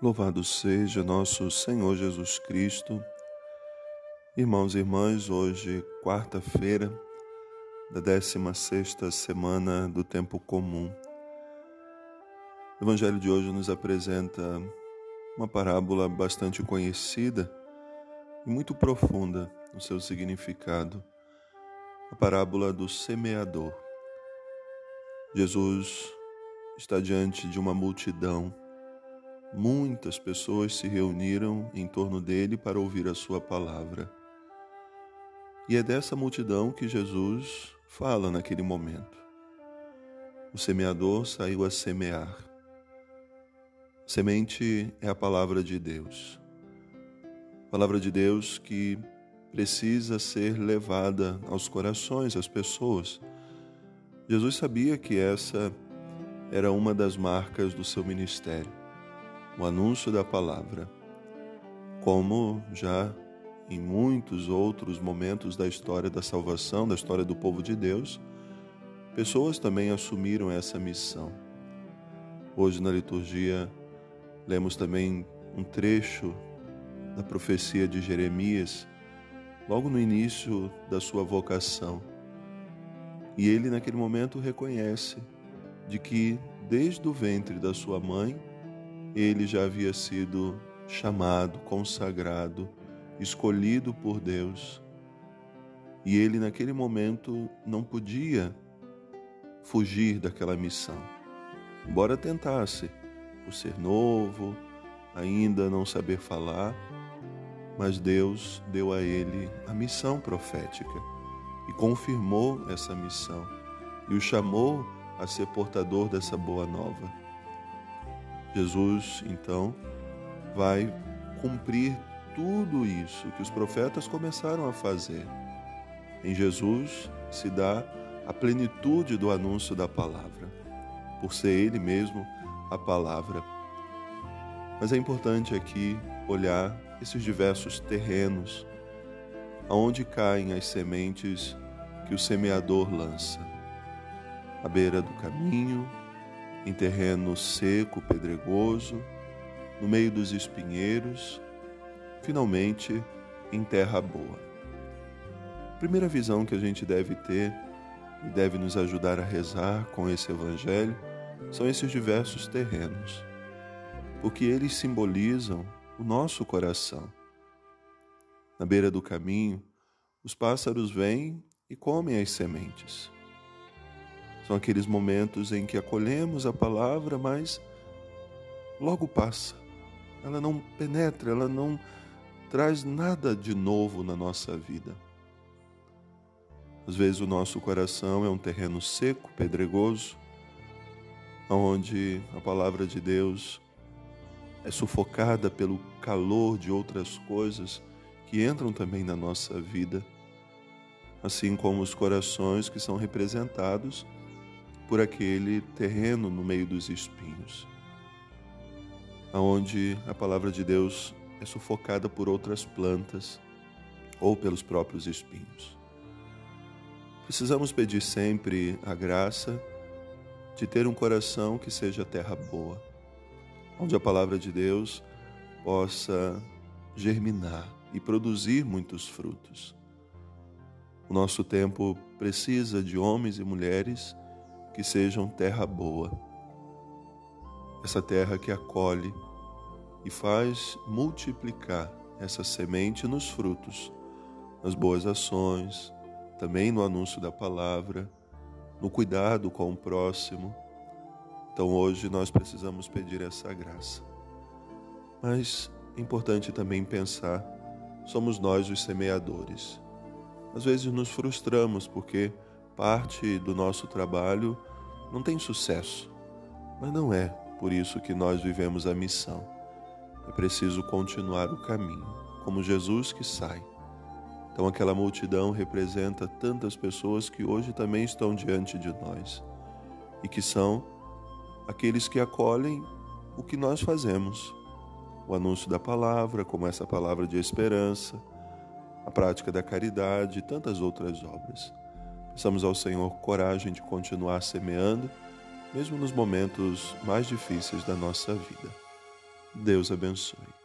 Louvado seja nosso Senhor Jesus Cristo. Irmãos e irmãs, hoje, quarta-feira da 16 semana do tempo comum. O Evangelho de hoje nos apresenta uma parábola bastante conhecida e muito profunda no seu significado. A parábola do semeador. Jesus está diante de uma multidão Muitas pessoas se reuniram em torno dele para ouvir a sua palavra. E é dessa multidão que Jesus fala naquele momento. O semeador saiu a semear. Semente é a palavra de Deus. Palavra de Deus que precisa ser levada aos corações, às pessoas. Jesus sabia que essa era uma das marcas do seu ministério o anúncio da palavra, como já em muitos outros momentos da história da salvação, da história do povo de Deus, pessoas também assumiram essa missão. Hoje na liturgia lemos também um trecho da profecia de Jeremias, logo no início da sua vocação. E ele naquele momento reconhece de que desde o ventre da sua mãe ele já havia sido chamado, consagrado, escolhido por Deus. E ele, naquele momento, não podia fugir daquela missão. Embora tentasse, por ser novo, ainda não saber falar, mas Deus deu a ele a missão profética e confirmou essa missão e o chamou a ser portador dessa boa nova. Jesus, então, vai cumprir tudo isso que os profetas começaram a fazer. Em Jesus se dá a plenitude do anúncio da palavra, por ser Ele mesmo a palavra. Mas é importante aqui olhar esses diversos terrenos aonde caem as sementes que o semeador lança. À beira do caminho, em terreno seco, pedregoso, no meio dos espinheiros, finalmente em terra boa. A primeira visão que a gente deve ter e deve nos ajudar a rezar com esse evangelho são esses diversos terrenos, porque eles simbolizam o nosso coração. Na beira do caminho, os pássaros vêm e comem as sementes. São aqueles momentos em que acolhemos a palavra, mas logo passa. Ela não penetra, ela não traz nada de novo na nossa vida. Às vezes o nosso coração é um terreno seco, pedregoso, onde a palavra de Deus é sufocada pelo calor de outras coisas que entram também na nossa vida, assim como os corações que são representados por aquele terreno no meio dos espinhos, aonde a palavra de Deus é sufocada por outras plantas ou pelos próprios espinhos. Precisamos pedir sempre a graça de ter um coração que seja terra boa, onde a palavra de Deus possa germinar e produzir muitos frutos. O nosso tempo precisa de homens e mulheres que sejam terra boa. Essa terra que acolhe e faz multiplicar essa semente nos frutos, nas boas ações, também no anúncio da palavra, no cuidado com o próximo. Então hoje nós precisamos pedir essa graça. Mas é importante também pensar, somos nós os semeadores. Às vezes nos frustramos porque parte do nosso trabalho não tem sucesso, mas não é por isso que nós vivemos a missão. É preciso continuar o caminho, como Jesus que sai. Então, aquela multidão representa tantas pessoas que hoje também estão diante de nós e que são aqueles que acolhem o que nós fazemos. O anúncio da palavra, como essa palavra de esperança, a prática da caridade e tantas outras obras. Peçamos ao Senhor coragem de continuar semeando, mesmo nos momentos mais difíceis da nossa vida. Deus abençoe.